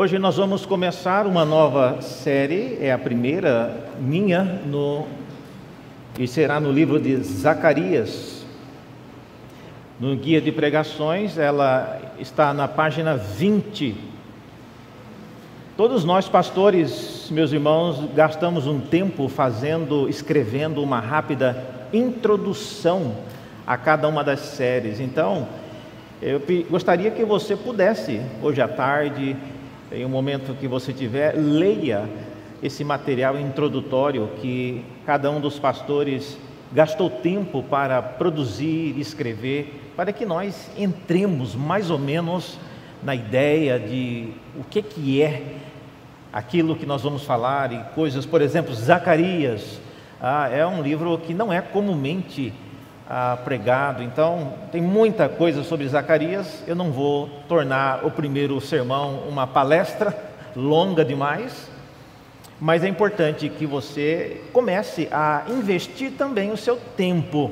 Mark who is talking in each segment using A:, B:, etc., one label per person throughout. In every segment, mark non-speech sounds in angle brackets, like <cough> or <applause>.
A: Hoje nós vamos começar uma nova série, é a primeira minha no e será no livro de Zacarias. No guia de pregações, ela está na página 20. Todos nós pastores, meus irmãos, gastamos um tempo fazendo, escrevendo uma rápida introdução a cada uma das séries. Então, eu gostaria que você pudesse, hoje à tarde, em um momento que você tiver, leia esse material introdutório que cada um dos pastores gastou tempo para produzir escrever, para que nós entremos mais ou menos na ideia de o que, que é aquilo que nós vamos falar e coisas, por exemplo, Zacarias. Ah, é um livro que não é comumente ah, pregado. Então, tem muita coisa sobre Zacarias. Eu não vou tornar o primeiro sermão uma palestra longa demais, mas é importante que você comece a investir também o seu tempo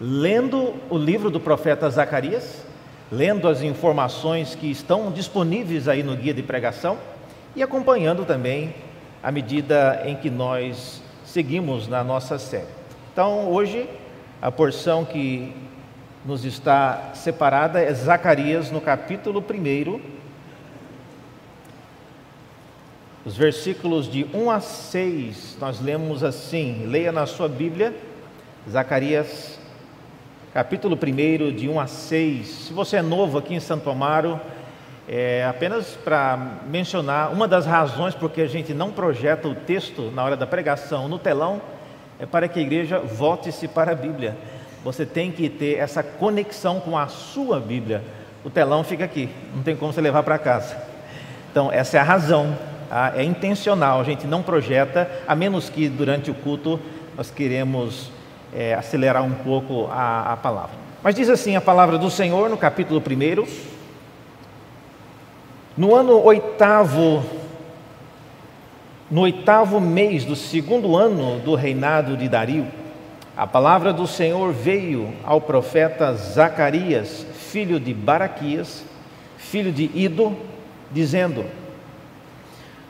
A: lendo o livro do profeta Zacarias, lendo as informações que estão disponíveis aí no guia de pregação e acompanhando também à medida em que nós seguimos na nossa série. Então, hoje a porção que nos está separada é Zacarias no capítulo 1, os versículos de 1 a 6, nós lemos assim, leia na sua Bíblia, Zacarias, capítulo 1, de 1 a 6. Se você é novo aqui em Santo Amaro, é apenas para mencionar uma das razões porque a gente não projeta o texto na hora da pregação no telão é para que a igreja volte-se para a Bíblia. Você tem que ter essa conexão com a sua Bíblia. O telão fica aqui, não tem como você levar para casa. Então, essa é a razão, tá? é intencional, a gente não projeta, a menos que durante o culto nós queremos é, acelerar um pouco a, a palavra. Mas diz assim a palavra do Senhor no capítulo 1. No ano oitavo no oitavo mês do segundo ano do reinado de Dario, a palavra do Senhor veio ao profeta Zacarias, filho de Baraquias, filho de Ido, dizendo: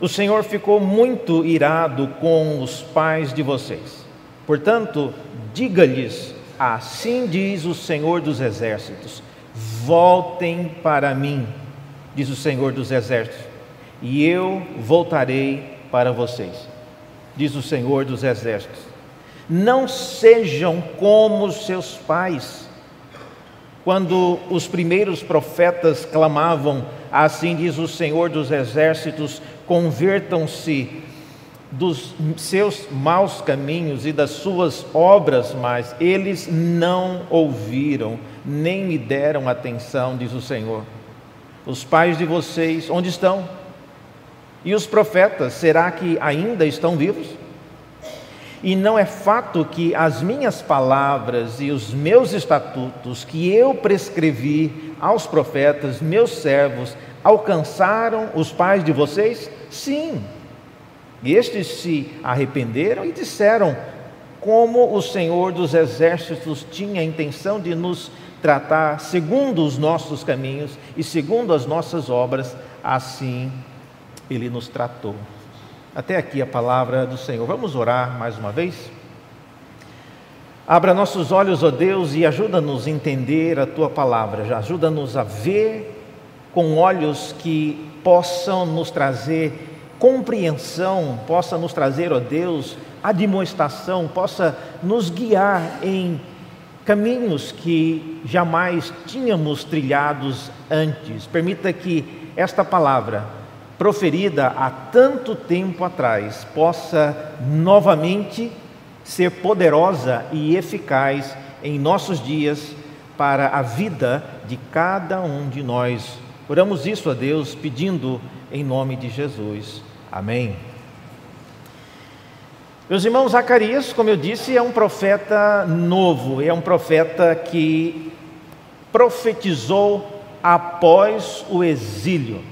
A: O Senhor ficou muito irado com os pais de vocês. Portanto, diga-lhes: Assim diz o Senhor dos exércitos: Voltem para mim, diz o Senhor dos exércitos, e eu voltarei para vocês, diz o Senhor dos Exércitos. Não sejam como os seus pais, quando os primeiros profetas clamavam, assim diz o Senhor dos Exércitos: convertam-se dos seus maus caminhos e das suas obras mas Eles não ouviram, nem me deram atenção, diz o Senhor. Os pais de vocês, onde estão? E os profetas, será que ainda estão vivos? E não é fato que as minhas palavras e os meus estatutos que eu prescrevi aos profetas, meus servos, alcançaram os pais de vocês? Sim. Estes se arrependeram e disseram: como o Senhor dos exércitos tinha a intenção de nos tratar segundo os nossos caminhos e segundo as nossas obras, assim ele nos tratou. Até aqui a palavra do Senhor. Vamos orar mais uma vez? Abra nossos olhos, ó Deus, e ajuda-nos a entender a tua palavra, ajuda-nos a ver com olhos que possam nos trazer compreensão, possa nos trazer, ó Deus, admoestação, possa nos guiar em caminhos que jamais tínhamos trilhados antes. Permita que esta palavra proferida há tanto tempo atrás possa novamente ser poderosa e eficaz em nossos dias para a vida de cada um de nós. Oramos isso a Deus pedindo em nome de Jesus. Amém. Meus irmãos, Zacarias, como eu disse, é um profeta novo, é um profeta que profetizou após o exílio.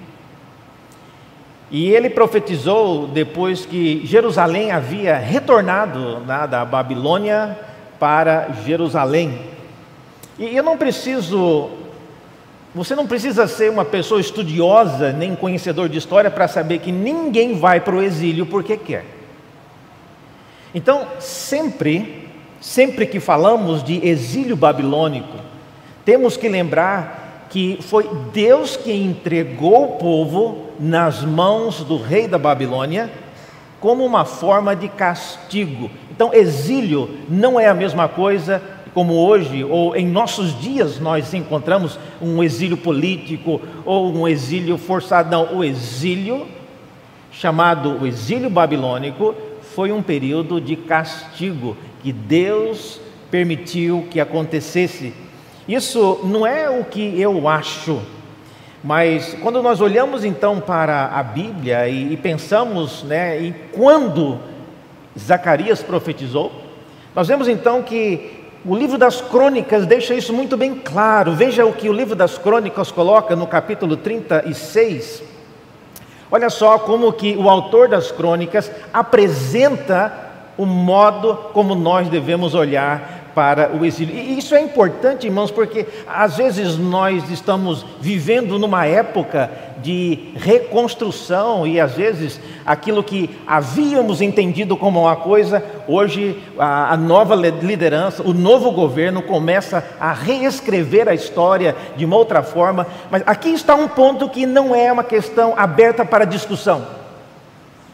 A: E ele profetizou depois que Jerusalém havia retornado né, da Babilônia para Jerusalém. E eu não preciso Você não precisa ser uma pessoa estudiosa nem conhecedor de história para saber que ninguém vai para o exílio porque quer. Então, sempre, sempre que falamos de exílio babilônico, temos que lembrar que foi Deus que entregou o povo nas mãos do rei da Babilônia como uma forma de castigo. Então, exílio não é a mesma coisa como hoje ou em nossos dias nós encontramos um exílio político ou um exílio forçado. Não, o exílio, chamado o exílio babilônico, foi um período de castigo que Deus permitiu que acontecesse. Isso não é o que eu acho, mas quando nós olhamos então para a Bíblia e, e pensamos né, em quando Zacarias profetizou, nós vemos então que o livro das crônicas deixa isso muito bem claro. Veja o que o livro das crônicas coloca no capítulo 36. Olha só como que o autor das crônicas apresenta o modo como nós devemos olhar para o exílio. E isso é importante, irmãos, porque às vezes nós estamos vivendo numa época de reconstrução e às vezes aquilo que havíamos entendido como uma coisa, hoje a, a nova liderança, o novo governo começa a reescrever a história de uma outra forma. Mas aqui está um ponto que não é uma questão aberta para discussão.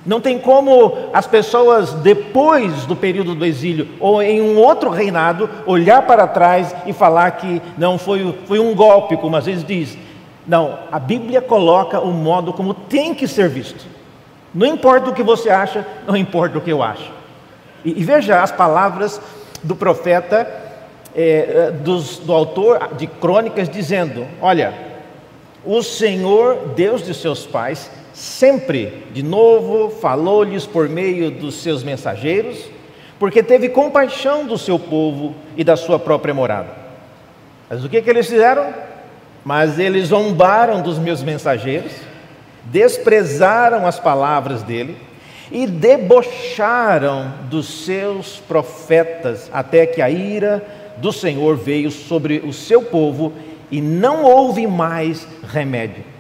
A: Não tem como as pessoas, depois do período do exílio, ou em um outro reinado, olhar para trás e falar que não foi, foi um golpe, como às vezes diz. Não, a Bíblia coloca o modo como tem que ser visto. Não importa o que você acha, não importa o que eu acho. E, e veja as palavras do profeta, é, dos, do autor de crônicas, dizendo: Olha, o Senhor, Deus de seus pais, sempre, de novo, falou-lhes por meio dos seus mensageiros, porque teve compaixão do seu povo e da sua própria morada. Mas o que, que eles fizeram? Mas eles zombaram dos meus mensageiros, desprezaram as palavras dele e debocharam dos seus profetas, até que a ira do Senhor veio sobre o seu povo e não houve mais remédio.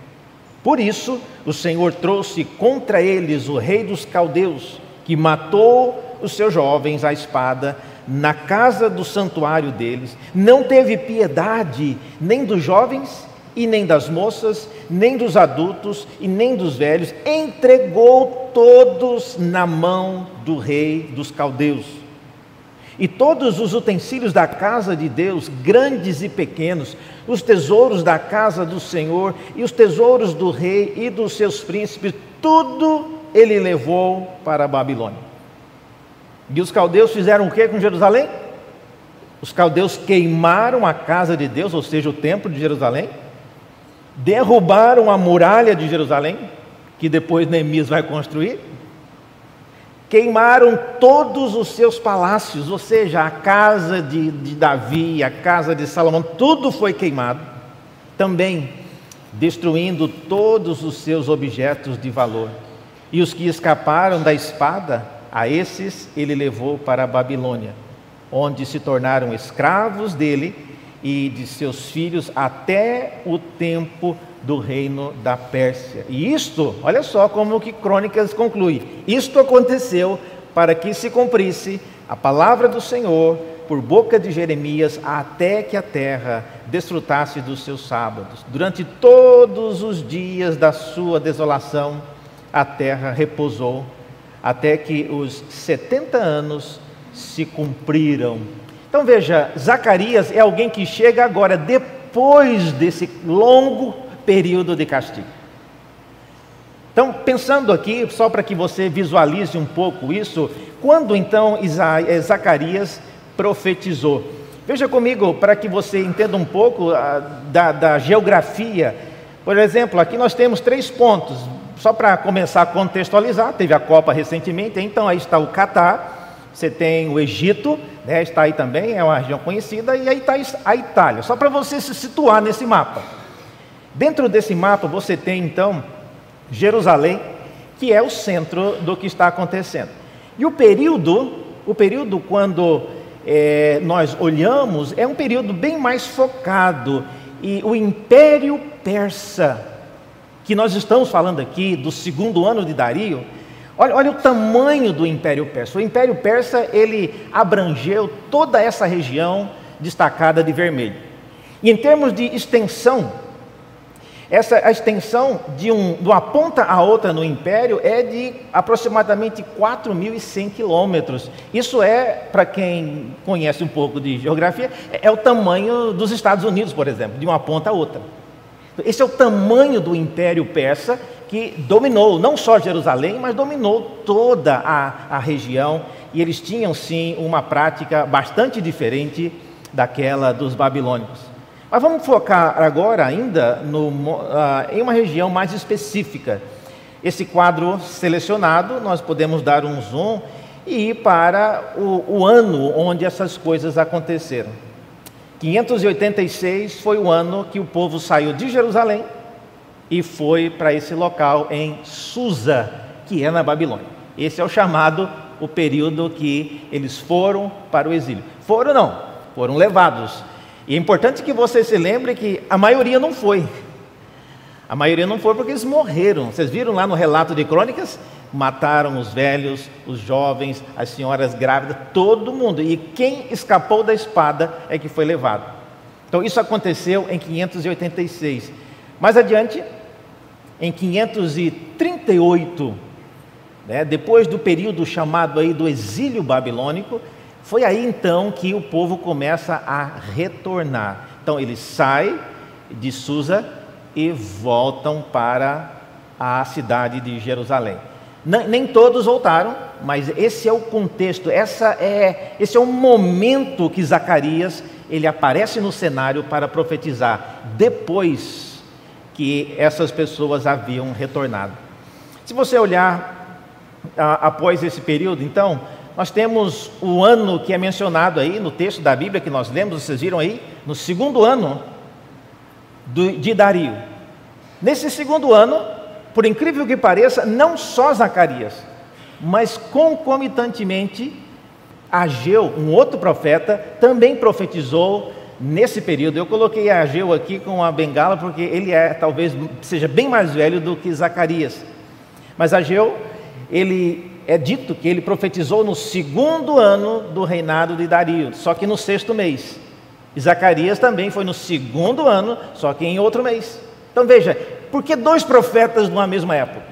A: Por isso, o Senhor trouxe contra eles o rei dos caldeus, que matou os seus jovens à espada na casa do santuário deles. Não teve piedade nem dos jovens e nem das moças, nem dos adultos e nem dos velhos, entregou todos na mão do rei dos caldeus. E todos os utensílios da casa de Deus, grandes e pequenos, os tesouros da casa do Senhor e os tesouros do rei e dos seus príncipes, tudo ele levou para a Babilônia. E os caldeus fizeram o que com Jerusalém? Os caldeus queimaram a casa de Deus, ou seja, o templo de Jerusalém, derrubaram a muralha de Jerusalém, que depois Neemias vai construir, queimaram todos os seus palácios, ou seja, a casa de, de Davi, a casa de Salomão, tudo foi queimado, também destruindo todos os seus objetos de valor. E os que escaparam da espada, a esses ele levou para a Babilônia, onde se tornaram escravos dele e de seus filhos até o tempo do reino da Pérsia. E isto, olha só como que Crônicas conclui: isto aconteceu para que se cumprisse a palavra do Senhor por boca de Jeremias, até que a terra desfrutasse dos seus sábados. Durante todos os dias da sua desolação, a terra repousou, até que os 70 anos se cumpriram. Então veja, Zacarias é alguém que chega agora, depois desse longo período de castigo. Então, pensando aqui, só para que você visualize um pouco isso, quando então eh, Zacarias profetizou? Veja comigo, para que você entenda um pouco ah, da, da geografia. Por exemplo, aqui nós temos três pontos, só para começar a contextualizar, teve a Copa recentemente, então aí está o Catar, você tem o Egito, né, está aí também, é uma região conhecida, e aí está a Itália, só para você se situar nesse mapa. Dentro desse mapa você tem então Jerusalém, que é o centro do que está acontecendo. E o período, o período quando é, nós olhamos, é um período bem mais focado E o Império Persa, que nós estamos falando aqui, do segundo ano de Dario, olha, olha o tamanho do Império Persa. O Império Persa, ele abrangeu toda essa região destacada de vermelho. E em termos de extensão, essa a extensão de, um, de uma ponta a outra no império é de aproximadamente 4.100 quilômetros. Isso é, para quem conhece um pouco de geografia, é, é o tamanho dos Estados Unidos, por exemplo, de uma ponta a outra. Esse é o tamanho do Império Persa que dominou não só Jerusalém, mas dominou toda a, a região. E eles tinham sim uma prática bastante diferente daquela dos babilônicos. Mas vamos focar agora ainda no, uh, em uma região mais específica. Esse quadro selecionado, nós podemos dar um zoom e ir para o, o ano onde essas coisas aconteceram. 586 foi o ano que o povo saiu de Jerusalém e foi para esse local em Susa, que é na Babilônia. Esse é o chamado o período que eles foram para o exílio. Foram não, foram levados e é importante que você se lembre que a maioria não foi. A maioria não foi porque eles morreram. Vocês viram lá no relato de crônicas? Mataram os velhos, os jovens, as senhoras grávidas, todo mundo. E quem escapou da espada é que foi levado. Então isso aconteceu em 586. Mais adiante, em 538, né, depois do período chamado aí do exílio babilônico, foi aí então que o povo começa a retornar. Então eles saem de Susa e voltam para a cidade de Jerusalém. Nem todos voltaram, mas esse é o contexto, essa é, esse é o momento que Zacarias ele aparece no cenário para profetizar depois que essas pessoas haviam retornado. Se você olhar a, após esse período, então, nós temos o ano que é mencionado aí no texto da Bíblia que nós lemos, vocês viram aí, no segundo ano de Dario. Nesse segundo ano, por incrível que pareça, não só Zacarias, mas concomitantemente Ageu, um outro profeta, também profetizou nesse período. Eu coloquei Ageu aqui com a bengala porque ele é talvez seja bem mais velho do que Zacarias. Mas Ageu, ele é dito que ele profetizou no segundo ano do reinado de Dario, só que no sexto mês. E Zacarias também foi no segundo ano, só que em outro mês. Então veja, por que dois profetas numa mesma época?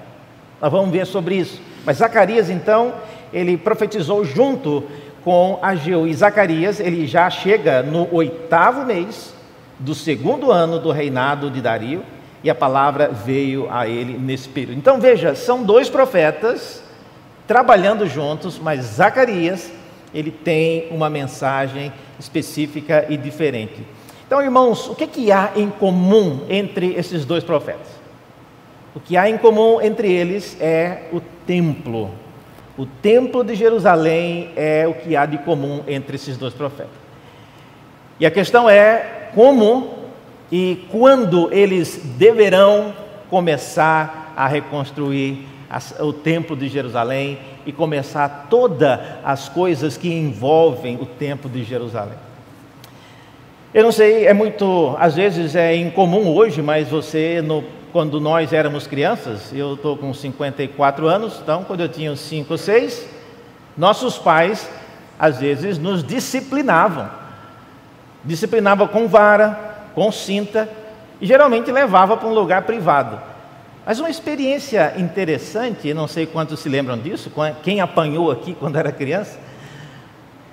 A: Nós vamos ver sobre isso. Mas Zacarias, então, ele profetizou junto com Ageu. E Zacarias, ele já chega no oitavo mês do segundo ano do reinado de Dario, e a palavra veio a ele nesse período. Então veja, são dois profetas trabalhando juntos, mas Zacarias, ele tem uma mensagem específica e diferente. Então, irmãos, o que, que há em comum entre esses dois profetas? O que há em comum entre eles é o templo. O templo de Jerusalém é o que há de comum entre esses dois profetas. E a questão é como e quando eles deverão começar a reconstruir o templo de Jerusalém e começar todas as coisas que envolvem o templo de Jerusalém. Eu não sei, é muito, às vezes é incomum hoje, mas você, no, quando nós éramos crianças, eu estou com 54 anos, então quando eu tinha 5 ou 6, nossos pais, às vezes, nos disciplinavam. Disciplinavam com vara, com cinta, e geralmente levava para um lugar privado. Mas uma experiência interessante, não sei quantos se lembram disso, quem apanhou aqui quando era criança,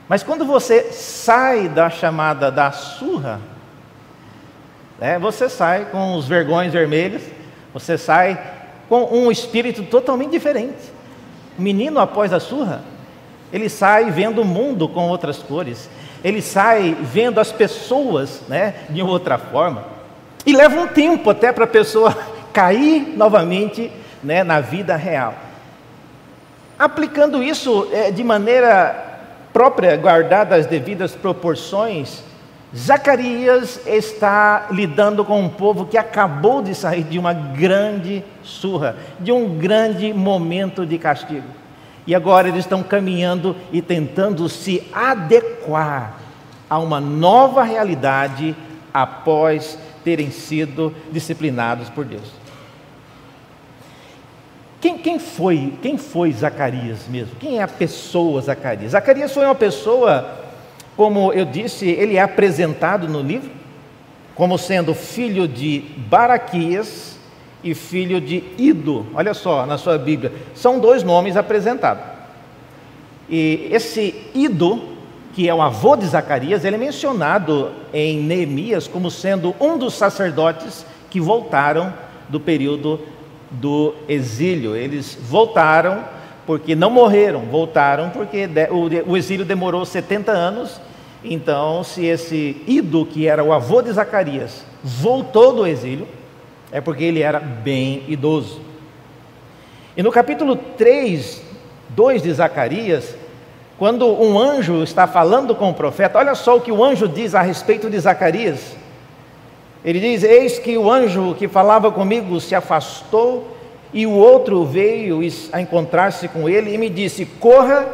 A: mas quando você sai da chamada da surra, né, você sai com os vergões vermelhos, você sai com um espírito totalmente diferente. O menino, após a surra, ele sai vendo o mundo com outras cores, ele sai vendo as pessoas né, de outra forma, e leva um tempo até para a pessoa <laughs> cair novamente né, na vida real. Aplicando isso é, de maneira própria, guardada as devidas proporções, Zacarias está lidando com um povo que acabou de sair de uma grande surra, de um grande momento de castigo. E agora eles estão caminhando e tentando se adequar a uma nova realidade após terem sido disciplinados por Deus. Quem, quem, foi, quem foi Zacarias mesmo? Quem é a pessoa Zacarias? Zacarias foi uma pessoa, como eu disse, ele é apresentado no livro como sendo filho de Baraquias e filho de Ido. Olha só, na sua Bíblia, são dois nomes apresentados. E esse Ido, que é o avô de Zacarias, ele é mencionado em Neemias como sendo um dos sacerdotes que voltaram do período do exílio. Eles voltaram porque não morreram, voltaram porque o exílio demorou 70 anos. Então, se esse Ido, que era o avô de Zacarias, voltou do exílio, é porque ele era bem idoso. E no capítulo 3, 2 de Zacarias, quando um anjo está falando com o profeta, olha só o que o anjo diz a respeito de Zacarias. Ele diz: Eis que o anjo que falava comigo se afastou, e o outro veio a encontrar-se com ele e me disse: Corra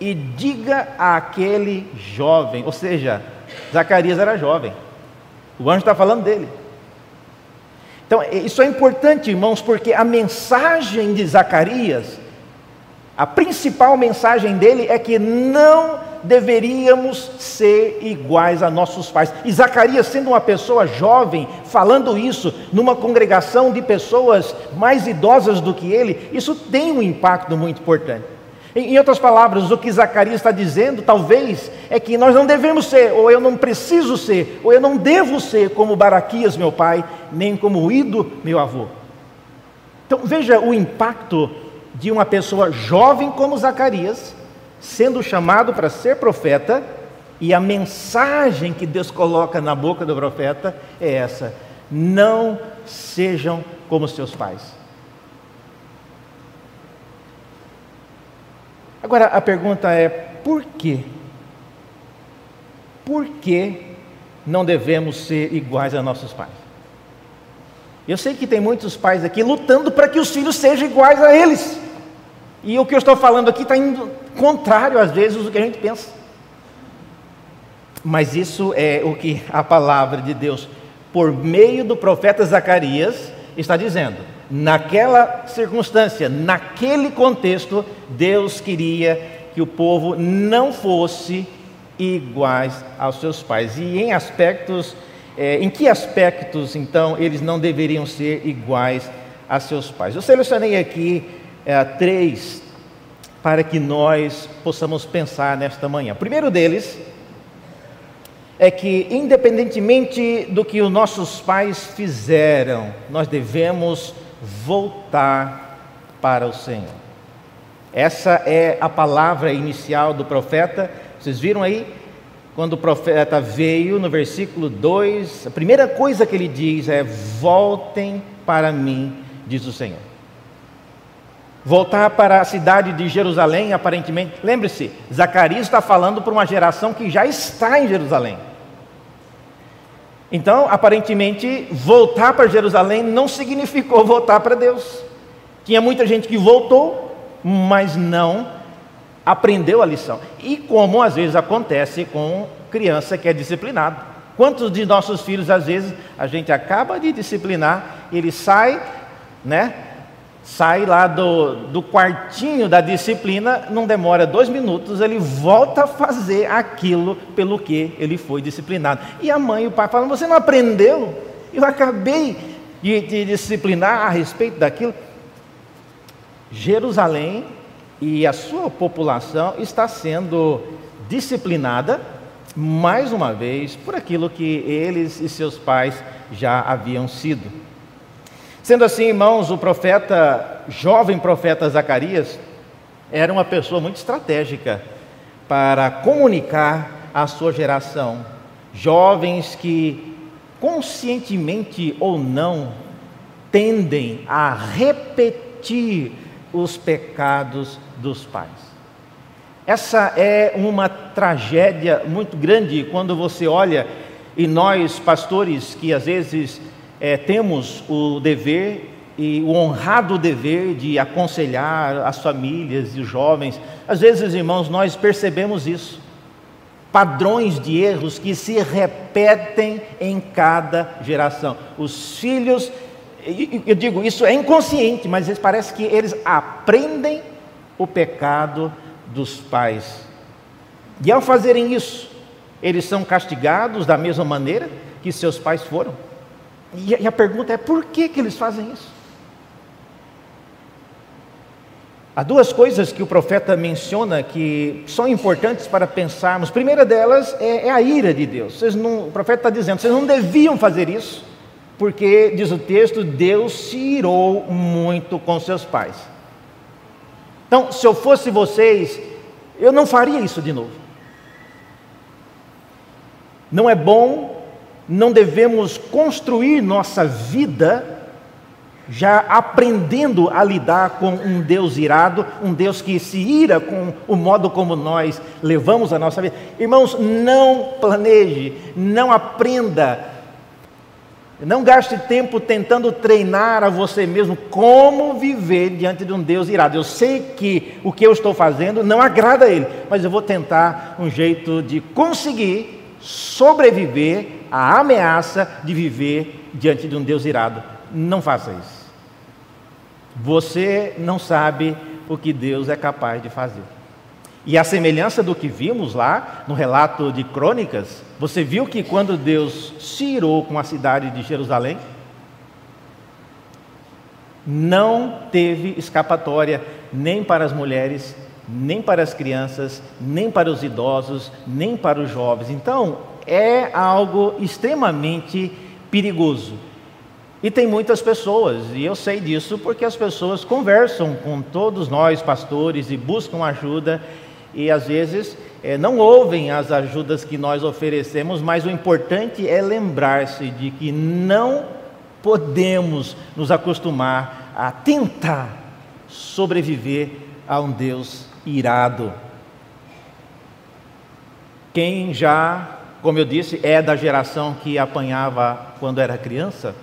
A: e diga àquele jovem. Ou seja, Zacarias era jovem. O anjo está falando dele. Então, isso é importante, irmãos, porque a mensagem de Zacarias, a principal mensagem dele é que não deveríamos ser iguais a nossos pais. E Zacarias, sendo uma pessoa jovem, falando isso numa congregação de pessoas mais idosas do que ele, isso tem um impacto muito importante. Em outras palavras, o que Zacarias está dizendo, talvez, é que nós não devemos ser, ou eu não preciso ser, ou eu não devo ser como Baraquias, meu pai, nem como Ido, meu avô. Então veja o impacto de uma pessoa jovem como Zacarias, sendo chamado para ser profeta, e a mensagem que Deus coloca na boca do profeta é essa: não sejam como seus pais. Agora a pergunta é: por quê? Por que não devemos ser iguais a nossos pais? Eu sei que tem muitos pais aqui lutando para que os filhos sejam iguais a eles. E o que eu estou falando aqui está indo contrário, às vezes, do que a gente pensa. Mas isso é o que a palavra de Deus, por meio do profeta Zacarias, está dizendo. Naquela circunstância, naquele contexto, Deus queria que o povo não fosse iguais aos seus pais. E em aspectos, é, em que aspectos então eles não deveriam ser iguais a seus pais? Eu selecionei aqui é, três para que nós possamos pensar nesta manhã. O primeiro deles é que, independentemente do que os nossos pais fizeram, nós devemos voltar para o Senhor. Essa é a palavra inicial do profeta. Vocês viram aí? Quando o profeta veio, no versículo 2, a primeira coisa que ele diz é: Voltem para mim, diz o Senhor. Voltar para a cidade de Jerusalém, aparentemente. Lembre-se, Zacarias está falando para uma geração que já está em Jerusalém. Então, aparentemente, voltar para Jerusalém não significou voltar para Deus. Tinha muita gente que voltou, mas não aprendeu a lição. E como às vezes acontece com criança que é disciplinado. Quantos de nossos filhos, às vezes, a gente acaba de disciplinar, ele sai, né? Sai lá do, do quartinho da disciplina, não demora dois minutos, ele volta a fazer aquilo pelo que ele foi disciplinado. E a mãe e o pai falam: Você não aprendeu? Eu acabei de, de disciplinar a respeito daquilo. Jerusalém e a sua população está sendo disciplinada mais uma vez por aquilo que eles e seus pais já haviam sido. Sendo assim, irmãos, o profeta, jovem profeta Zacarias, era uma pessoa muito estratégica para comunicar à sua geração, jovens que, conscientemente ou não, tendem a repetir os pecados dos pais. Essa é uma tragédia muito grande quando você olha, e nós, pastores, que às vezes é, temos o dever e o honrado dever de aconselhar as famílias e os jovens. Às vezes, irmãos, nós percebemos isso. padrões de erros que se repetem em cada geração. Os filhos, eu digo, isso é inconsciente, mas parece que eles aprendem o pecado dos pais. E ao fazerem isso, eles são castigados da mesma maneira que seus pais foram. E a pergunta é: por que, que eles fazem isso? Há duas coisas que o profeta menciona que são importantes para pensarmos. A primeira delas é, é a ira de Deus. Não, o profeta está dizendo: vocês não deviam fazer isso, porque, diz o texto, Deus se irou muito com seus pais. Então, se eu fosse vocês, eu não faria isso de novo. Não é bom, não devemos construir nossa vida já aprendendo a lidar com um Deus irado, um Deus que se ira com o modo como nós levamos a nossa vida. Irmãos, não planeje, não aprenda, não gaste tempo tentando treinar a você mesmo como viver diante de um Deus irado. Eu sei que o que eu estou fazendo não agrada a Ele, mas eu vou tentar um jeito de conseguir sobreviver à ameaça de viver diante de um Deus irado. Não faça isso. Você não sabe o que Deus é capaz de fazer. E a semelhança do que vimos lá no relato de Crônicas, você viu que quando Deus se irou com a cidade de Jerusalém, não teve escapatória nem para as mulheres, nem para as crianças, nem para os idosos, nem para os jovens. Então, é algo extremamente perigoso. E tem muitas pessoas, e eu sei disso porque as pessoas conversam com todos nós, pastores, e buscam ajuda, e às vezes é, não ouvem as ajudas que nós oferecemos, mas o importante é lembrar-se de que não podemos nos acostumar a tentar sobreviver a um Deus irado. Quem já, como eu disse, é da geração que apanhava quando era criança,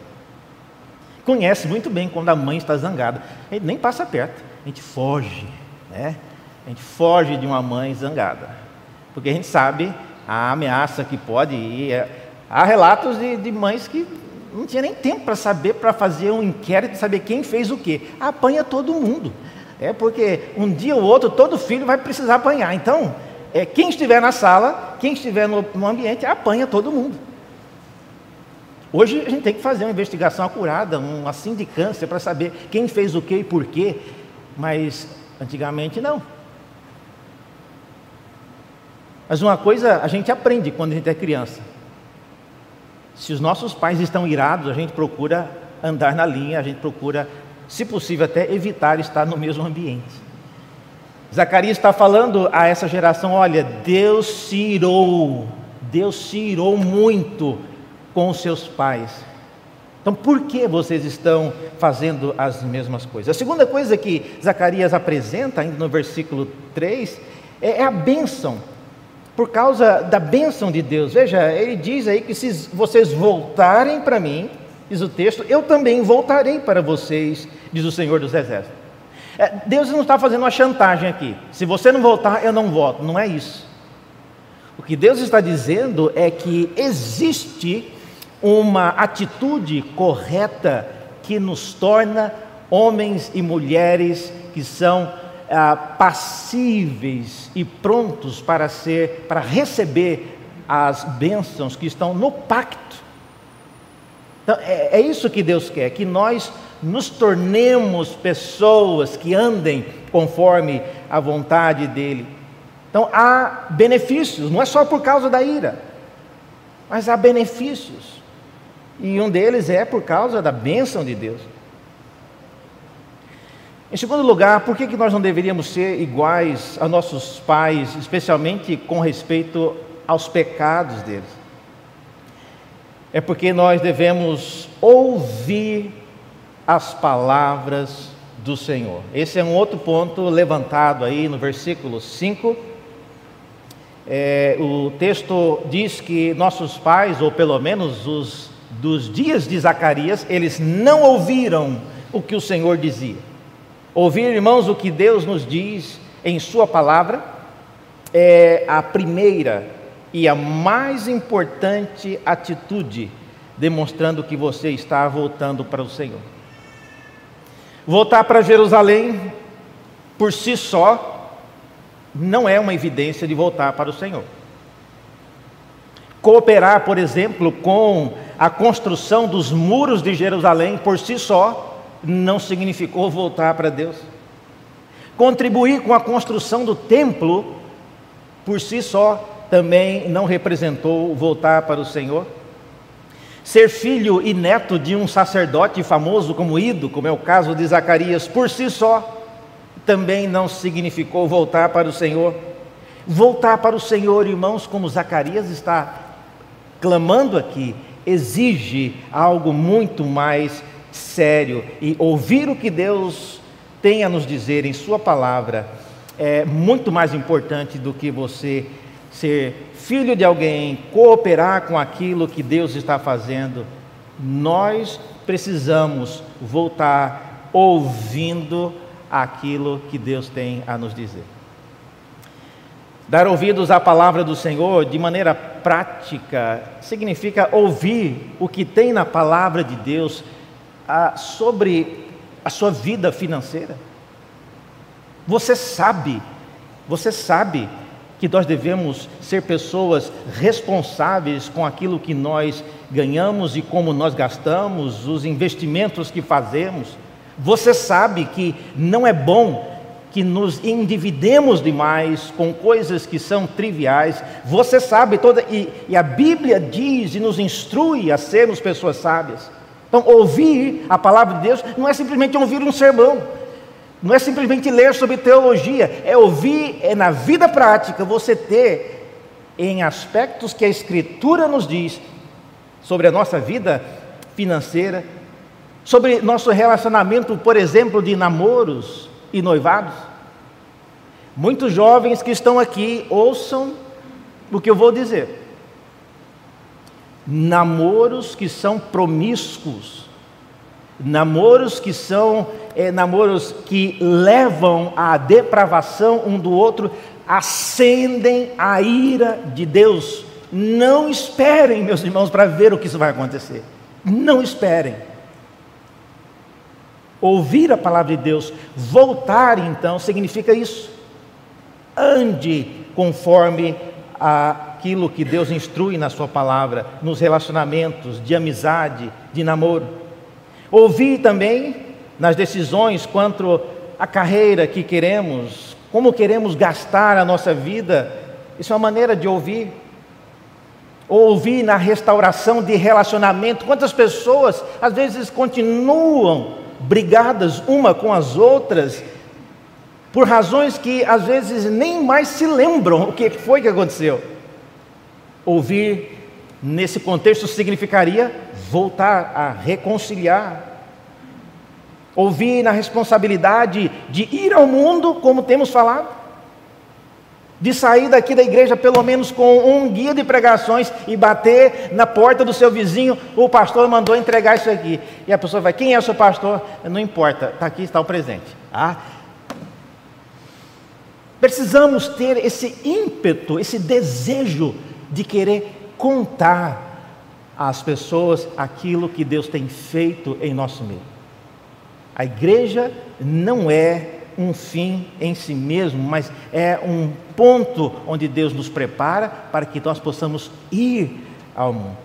A: conhece muito bem quando a mãe está zangada. A gente nem passa perto, a gente foge, né? A gente foge de uma mãe zangada, porque a gente sabe a ameaça que pode ir. É, há relatos de, de mães que não tinha nem tempo para saber, para fazer um inquérito, saber quem fez o quê. Apanha todo mundo. É porque um dia ou outro todo filho vai precisar apanhar. Então, é, quem estiver na sala, quem estiver no, no ambiente, apanha todo mundo. Hoje a gente tem que fazer uma investigação acurada, uma sindicância para saber quem fez o que e por quê, mas antigamente não. Mas uma coisa a gente aprende quando a gente é criança. Se os nossos pais estão irados, a gente procura andar na linha, a gente procura, se possível, até evitar estar no mesmo ambiente. Zacarias está falando a essa geração: olha, Deus se irou, Deus se irou muito com os seus pais. Então, por que vocês estão fazendo as mesmas coisas? A segunda coisa que Zacarias apresenta, ainda no versículo 3, é, é a bênção. Por causa da bênção de Deus. Veja, ele diz aí que se vocês voltarem para mim, diz o texto, eu também voltarei para vocês, diz o Senhor dos Exércitos. É, Deus não está fazendo uma chantagem aqui. Se você não voltar, eu não volto. Não é isso. O que Deus está dizendo é que existe uma atitude correta que nos torna homens e mulheres que são ah, passíveis e prontos para ser, para receber as bênçãos que estão no pacto. Então, é, é isso que Deus quer, que nós nos tornemos pessoas que andem conforme a vontade dEle. Então há benefícios, não é só por causa da ira, mas há benefícios. E um deles é por causa da bênção de Deus. Em segundo lugar, por que, que nós não deveríamos ser iguais a nossos pais, especialmente com respeito aos pecados deles? É porque nós devemos ouvir as palavras do Senhor. Esse é um outro ponto levantado aí no versículo 5. É, o texto diz que nossos pais, ou pelo menos os dos dias de Zacarias, eles não ouviram o que o Senhor dizia. Ouvir, irmãos, o que Deus nos diz em Sua palavra é a primeira e a mais importante atitude, demonstrando que você está voltando para o Senhor. Voltar para Jerusalém, por si só, não é uma evidência de voltar para o Senhor. Cooperar, por exemplo, com a construção dos muros de Jerusalém, por si só, não significou voltar para Deus. Contribuir com a construção do templo, por si só, também não representou voltar para o Senhor. Ser filho e neto de um sacerdote famoso como Ido, como é o caso de Zacarias, por si só, também não significou voltar para o Senhor. Voltar para o Senhor, irmãos, como Zacarias está clamando aqui, exige algo muito mais sério e ouvir o que Deus tem a nos dizer em Sua palavra é muito mais importante do que você ser filho de alguém, cooperar com aquilo que Deus está fazendo, nós precisamos voltar ouvindo aquilo que Deus tem a nos dizer. Dar ouvidos à palavra do Senhor de maneira prática significa ouvir o que tem na palavra de Deus ah, sobre a sua vida financeira. Você sabe, você sabe que nós devemos ser pessoas responsáveis com aquilo que nós ganhamos e como nós gastamos, os investimentos que fazemos. Você sabe que não é bom que nos endividemos demais com coisas que são triviais. Você sabe toda e, e a Bíblia diz e nos instrui a sermos pessoas sábias. Então, ouvir a palavra de Deus não é simplesmente ouvir um sermão. Não é simplesmente ler sobre teologia, é ouvir, é na vida prática você ter em aspectos que a Escritura nos diz sobre a nossa vida financeira, sobre nosso relacionamento, por exemplo, de namoros e noivados. Muitos jovens que estão aqui ouçam o que eu vou dizer. Namoros que são promíscuos, namoros que são é, namoros que levam à depravação um do outro, acendem a ira de Deus. Não esperem, meus irmãos, para ver o que isso vai acontecer. Não esperem. Ouvir a palavra de Deus, voltar então, significa isso. Ande conforme aquilo que Deus instrui na Sua palavra, nos relacionamentos de amizade, de namoro. Ouvir também nas decisões quanto à carreira que queremos, como queremos gastar a nossa vida. Isso é uma maneira de ouvir. Ouvir na restauração de relacionamento. Quantas pessoas às vezes continuam brigadas uma com as outras por razões que às vezes nem mais se lembram o que foi que aconteceu. Ouvir nesse contexto significaria voltar a reconciliar ouvir na responsabilidade de ir ao mundo, como temos falado, de sair daqui da igreja pelo menos com um guia de pregações e bater na porta do seu vizinho, o pastor mandou entregar isso aqui. E a pessoa vai, quem é o seu pastor? Não importa, está aqui, está o presente. Ah, Precisamos ter esse ímpeto, esse desejo de querer contar às pessoas aquilo que Deus tem feito em nosso meio. A igreja não é um fim em si mesmo, mas é um ponto onde Deus nos prepara para que nós possamos ir ao mundo.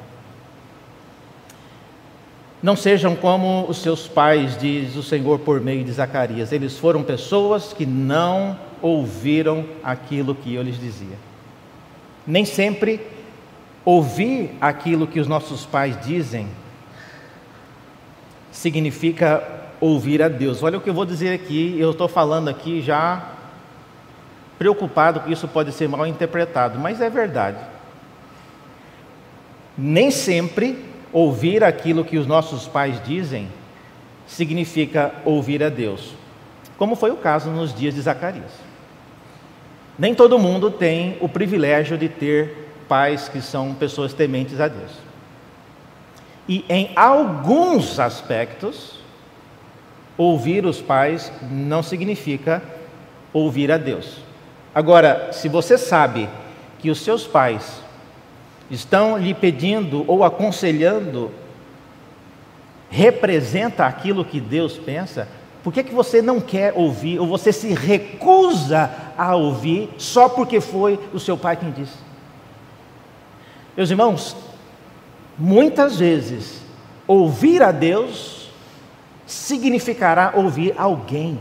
A: Não sejam como os seus pais, diz o Senhor por meio de Zacarias. Eles foram pessoas que não ouviram aquilo que eu lhes dizia. Nem sempre ouvir aquilo que os nossos pais dizem significa ouvir a Deus. Olha o que eu vou dizer aqui, eu estou falando aqui já preocupado que isso pode ser mal interpretado, mas é verdade. Nem sempre ouvir aquilo que os nossos pais dizem significa ouvir a Deus, como foi o caso nos dias de Zacarias. Nem todo mundo tem o privilégio de ter pais que são pessoas tementes a Deus. E em alguns aspectos, ouvir os pais não significa ouvir a Deus. Agora, se você sabe que os seus pais estão lhe pedindo ou aconselhando, representa aquilo que Deus pensa, por que, que você não quer ouvir ou você se recusa a ouvir só porque foi o seu pai quem disse? Meus irmãos, muitas vezes ouvir a Deus significará ouvir alguém.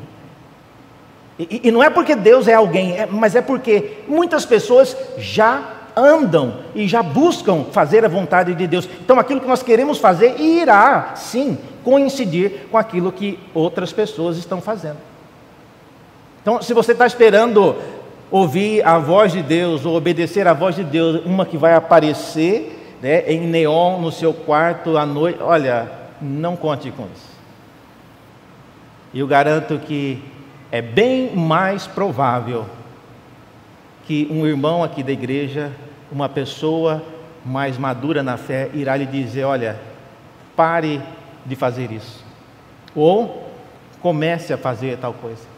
A: E, e não é porque Deus é alguém, é, mas é porque muitas pessoas já andam e já buscam fazer a vontade de Deus. Então aquilo que nós queremos fazer irá, sim, coincidir com aquilo que outras pessoas estão fazendo. Então, se você está esperando ouvir a voz de Deus ou obedecer à voz de Deus, uma que vai aparecer né, em neon no seu quarto à noite, olha, não conte com isso. E eu garanto que é bem mais provável que um irmão aqui da igreja, uma pessoa mais madura na fé, irá lhe dizer: olha, pare de fazer isso. Ou comece a fazer tal coisa.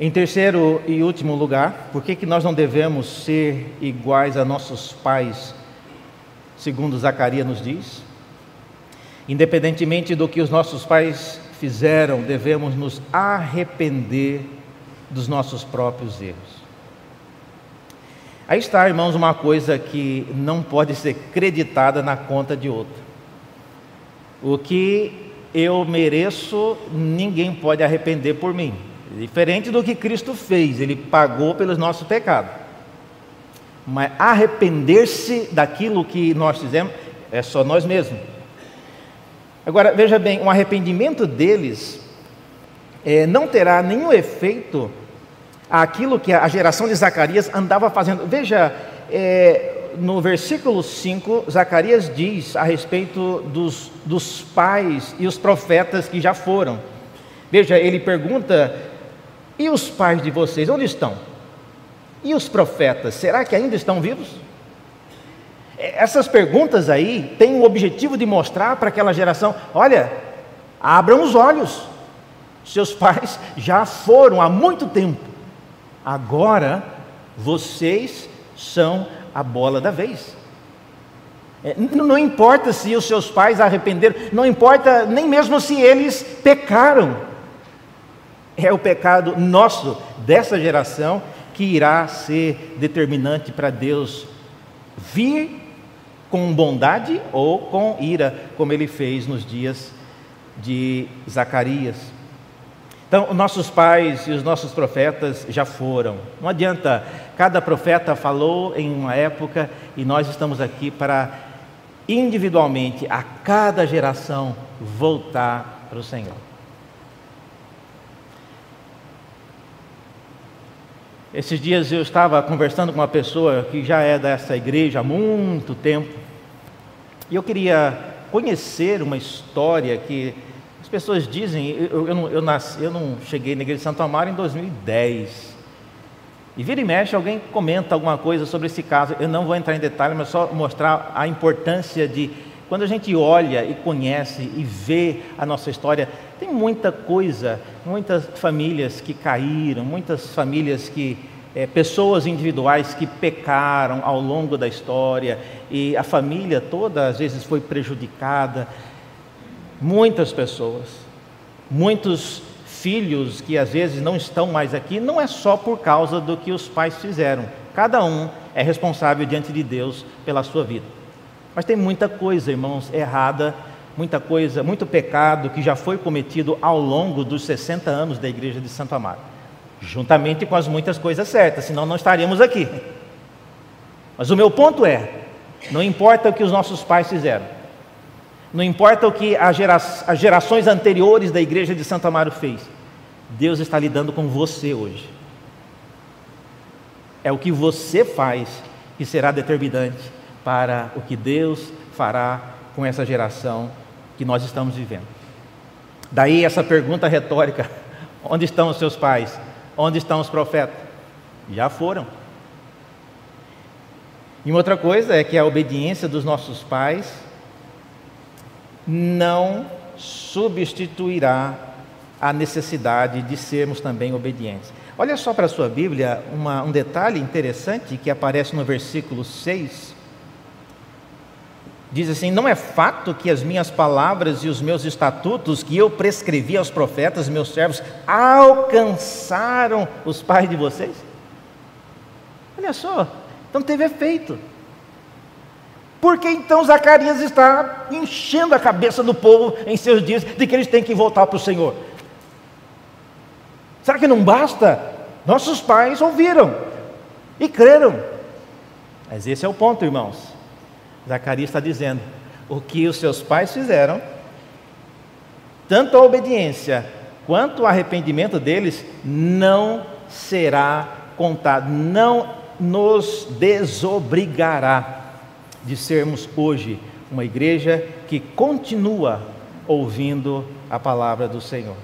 A: Em terceiro e último lugar, por que, que nós não devemos ser iguais a nossos pais, segundo Zacarias nos diz? Independentemente do que os nossos pais fizeram, devemos nos arrepender dos nossos próprios erros. Aí está, irmãos, uma coisa que não pode ser creditada na conta de outro. O que eu mereço, ninguém pode arrepender por mim. Diferente do que Cristo fez, ele pagou pelos nossos pecados. Mas arrepender-se daquilo que nós fizemos é só nós mesmos. Agora, veja bem, um arrependimento deles é, não terá nenhum efeito aquilo que a geração de Zacarias andava fazendo. Veja, é, no versículo 5, Zacarias diz a respeito dos, dos pais e os profetas que já foram. Veja, ele pergunta: e os pais de vocês, onde estão? E os profetas, será que ainda estão vivos? É, essas perguntas aí têm o objetivo de mostrar para aquela geração: olha, abram os olhos, seus pais já foram há muito tempo. Agora vocês são a bola da vez. É, não importa se os seus pais arrependeram, não importa nem mesmo se eles pecaram. É o pecado nosso, dessa geração, que irá ser determinante para Deus vir com bondade ou com ira, como ele fez nos dias de Zacarias. Então, nossos pais e os nossos profetas já foram. Não adianta, cada profeta falou em uma época e nós estamos aqui para individualmente, a cada geração, voltar para o Senhor. Esses dias eu estava conversando com uma pessoa que já é dessa igreja há muito tempo, e eu queria conhecer uma história que pessoas dizem, eu, eu, não, eu, nasci, eu não cheguei na igreja de Santo Amaro em 2010. E vira e mexe, alguém comenta alguma coisa sobre esse caso. Eu não vou entrar em detalhe, mas só mostrar a importância de quando a gente olha e conhece e vê a nossa história, tem muita coisa, muitas famílias que caíram, muitas famílias que é, pessoas individuais que pecaram ao longo da história e a família toda às vezes foi prejudicada. Muitas pessoas, muitos filhos que às vezes não estão mais aqui, não é só por causa do que os pais fizeram. Cada um é responsável diante de Deus pela sua vida. Mas tem muita coisa, irmãos, errada, muita coisa, muito pecado que já foi cometido ao longo dos 60 anos da igreja de Santo Amaro. Juntamente com as muitas coisas certas, senão não estaríamos aqui. Mas o meu ponto é: não importa o que os nossos pais fizeram, não importa o que as, gera as gerações anteriores da igreja de Santo Amaro fez, Deus está lidando com você hoje. É o que você faz que será determinante para o que Deus fará com essa geração que nós estamos vivendo. Daí essa pergunta retórica: <laughs> onde estão os seus pais? Onde estão os profetas? Já foram. E uma outra coisa é que a obediência dos nossos pais não substituirá a necessidade de sermos também obedientes. Olha só para a sua Bíblia uma, um detalhe interessante que aparece no versículo 6. Diz assim: Não é fato que as minhas palavras e os meus estatutos que eu prescrevi aos profetas, meus servos, alcançaram os pais de vocês? Olha só, então teve efeito. Por que então Zacarias está enchendo a cabeça do povo em seus dias de que eles têm que voltar para o Senhor? Será que não basta? Nossos pais ouviram e creram. Mas esse é o ponto, irmãos. Zacarias está dizendo: o que os seus pais fizeram, tanto a obediência quanto o arrependimento deles, não será contado, não nos desobrigará de sermos hoje uma igreja que continua ouvindo a palavra do Senhor.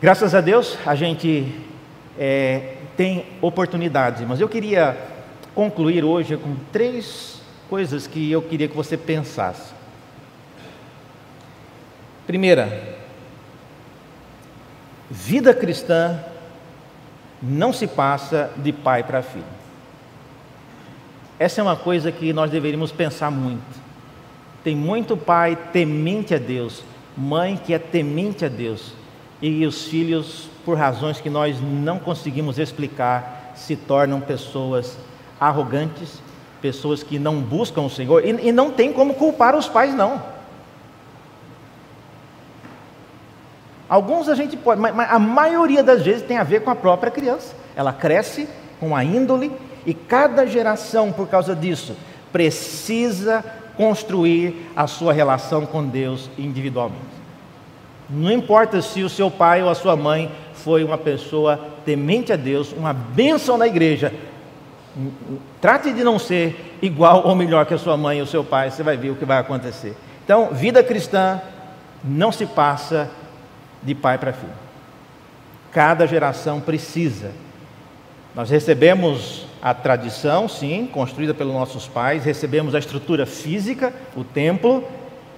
A: Graças a Deus, a gente é, tem oportunidades, mas eu queria concluir hoje com três coisas que eu queria que você pensasse. Primeira, vida cristã não se passa de pai para filho. Essa é uma coisa que nós deveríamos pensar muito. Tem muito pai temente a Deus, mãe que é temente a Deus, e os filhos, por razões que nós não conseguimos explicar, se tornam pessoas arrogantes, pessoas que não buscam o Senhor, e, e não tem como culpar os pais, não. Alguns a gente pode, mas a maioria das vezes tem a ver com a própria criança. Ela cresce com a índole e cada geração, por causa disso, precisa construir a sua relação com Deus individualmente. Não importa se o seu pai ou a sua mãe foi uma pessoa temente a Deus, uma bênção na igreja. Trate de não ser igual ou melhor que a sua mãe ou seu pai, você vai ver o que vai acontecer. Então, vida cristã não se passa de pai para filho. Cada geração precisa. Nós recebemos a tradição, sim, construída pelos nossos pais, recebemos a estrutura física, o templo,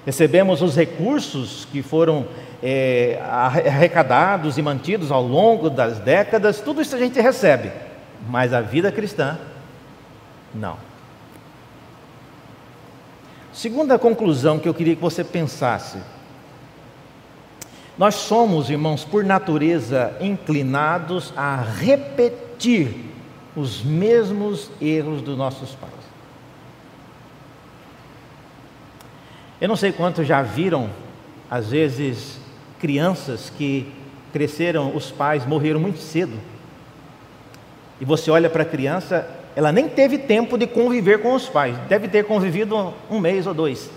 A: recebemos os recursos que foram é, arrecadados e mantidos ao longo das décadas, tudo isso a gente recebe, mas a vida cristã, não. Segunda conclusão que eu queria que você pensasse nós somos, irmãos, por natureza inclinados a repetir os mesmos erros dos nossos pais. Eu não sei quantos já viram, às vezes, crianças que cresceram, os pais morreram muito cedo. E você olha para a criança, ela nem teve tempo de conviver com os pais, deve ter convivido um mês ou dois.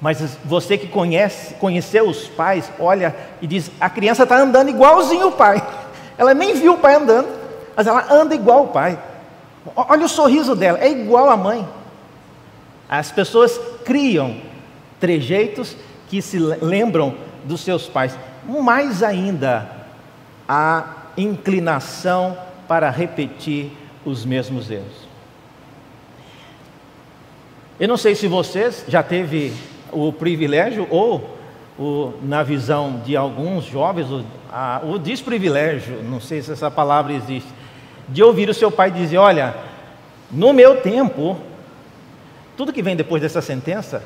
A: Mas você que conhece, conheceu os pais, olha e diz: a criança está andando igualzinho o pai. <laughs> Ela nem viu o pai andando, mas ela anda igual o pai. Olha o sorriso dela, é igual a mãe. As pessoas criam trejeitos que se lembram dos seus pais. Mais ainda, a inclinação para repetir os mesmos erros. Eu não sei se vocês já teve o privilégio ou o, na visão de alguns jovens, o, a, o desprivilégio, não sei se essa palavra existe, de ouvir o seu pai dizer: Olha, no meu tempo, tudo que vem depois dessa sentença,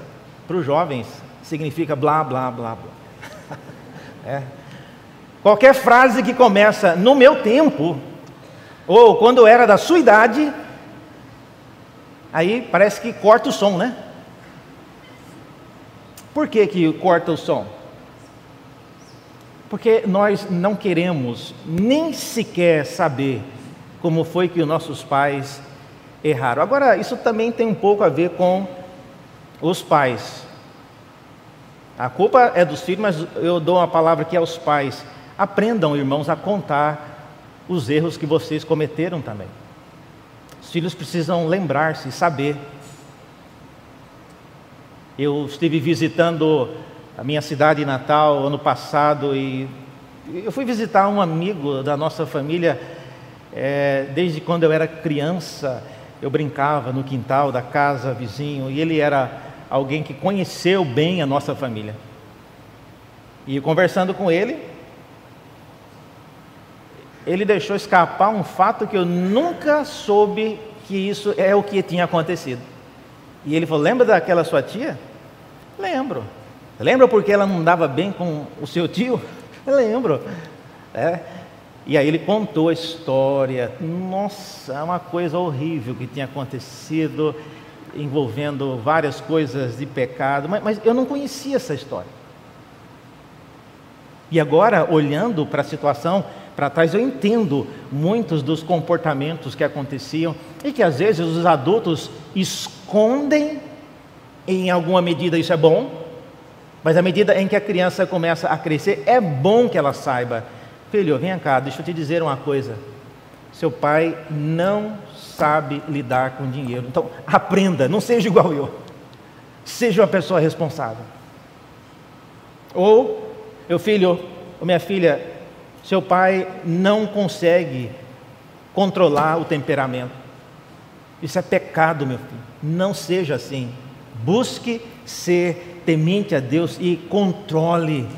A: para os jovens, significa blá, blá, blá, blá. <laughs> é. Qualquer frase que começa no meu tempo, ou quando era da sua idade, aí parece que corta o som, né? Por que, que corta o som? Porque nós não queremos nem sequer saber como foi que os nossos pais erraram. Agora, isso também tem um pouco a ver com os pais. A culpa é dos filhos, mas eu dou uma palavra aqui aos pais. Aprendam, irmãos, a contar os erros que vocês cometeram também. Os filhos precisam lembrar-se, saber eu estive visitando a minha cidade natal ano passado e eu fui visitar um amigo da nossa família é, desde quando eu era criança. Eu brincava no quintal da casa vizinho e ele era alguém que conheceu bem a nossa família. E conversando com ele, ele deixou escapar um fato que eu nunca soube que isso é o que tinha acontecido. E ele falou: Lembra daquela sua tia? Lembro. Lembra porque ela não dava bem com o seu tio? <laughs> Lembro. É. E aí ele contou a história. Nossa, é uma coisa horrível que tinha acontecido, envolvendo várias coisas de pecado, mas, mas eu não conhecia essa história. E agora, olhando para a situação para trás, eu entendo muitos dos comportamentos que aconteciam e que às vezes os adultos escondem, em alguma medida isso é bom, mas à medida em que a criança começa a crescer, é bom que ela saiba Filho, vem cá, deixa eu te dizer uma coisa. Seu pai não sabe lidar com dinheiro. Então, aprenda, não seja igual eu. Seja uma pessoa responsável. Ou, meu filho, ou minha filha, seu pai não consegue controlar o temperamento. Isso é pecado, meu filho. Não seja assim. Busque ser temente a Deus e controle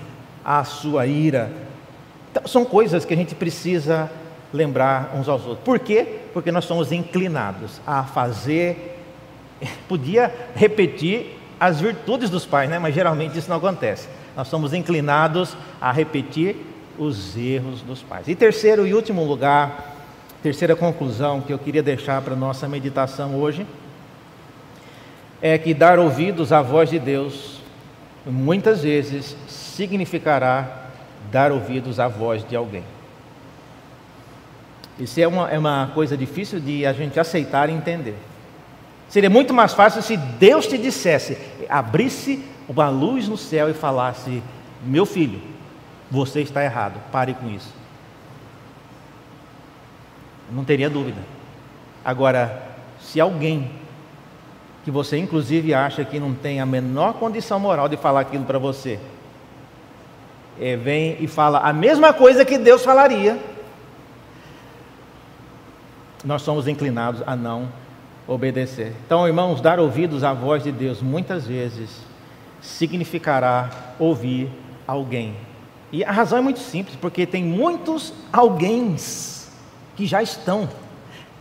A: a sua ira, então, são coisas que a gente precisa lembrar uns aos outros. Por quê? Porque nós somos inclinados a fazer, <laughs> podia repetir as virtudes dos pais, né? mas geralmente isso não acontece. Nós somos inclinados a repetir os erros dos pais. E terceiro e último lugar, terceira conclusão que eu queria deixar para nossa meditação hoje, é que dar ouvidos à voz de Deus muitas vezes significará dar ouvidos à voz de alguém. Isso é uma, é uma coisa difícil de a gente aceitar e entender. Seria muito mais fácil se Deus te dissesse, abrisse uma luz no céu e falasse: Meu filho, você está errado, pare com isso. Não teria dúvida. Agora, se alguém que você inclusive acha que não tem a menor condição moral de falar aquilo para você, é, vem e fala a mesma coisa que Deus falaria, nós somos inclinados a não obedecer. Então, irmãos, dar ouvidos à voz de Deus muitas vezes significará ouvir alguém. E a razão é muito simples, porque tem muitos alguém que já estão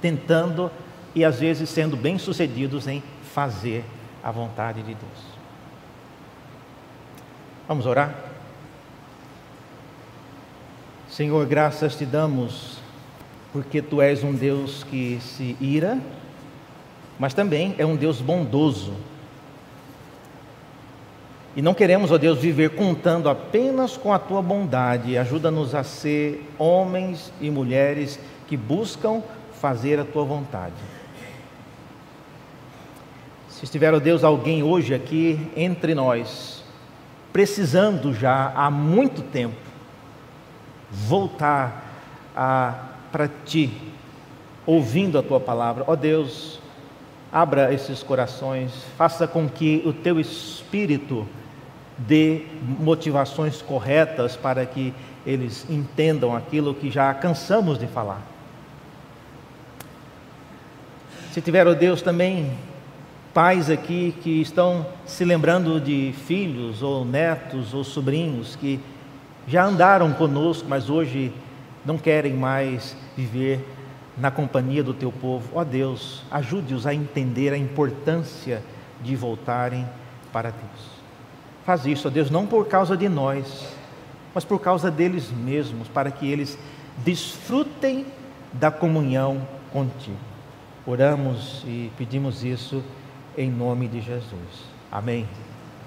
A: tentando e às vezes sendo bem-sucedidos em fazer a vontade de Deus. Vamos orar? Senhor, graças te damos, porque tu és um Deus que se ira, mas também é um Deus bondoso. E não queremos, ó Deus, viver contando apenas com a tua bondade. Ajuda-nos a ser homens e mulheres que buscam fazer a tua vontade. Se estiver, ó Deus, alguém hoje aqui entre nós, precisando já há muito tempo voltar para ti, ouvindo a tua palavra. Ó Deus, abra esses corações, faça com que o teu espírito dê motivações corretas para que eles entendam aquilo que já cansamos de falar. Se tiver, ó oh Deus, também pais aqui que estão se lembrando de filhos ou netos ou sobrinhos que já andaram conosco, mas hoje não querem mais viver na companhia do teu povo. Ó Deus, ajude-os a entender a importância de voltarem para Deus. Faz isso, ó Deus, não por causa de nós, mas por causa deles mesmos, para que eles desfrutem da comunhão contigo. Oramos e pedimos isso em nome de Jesus. Amém.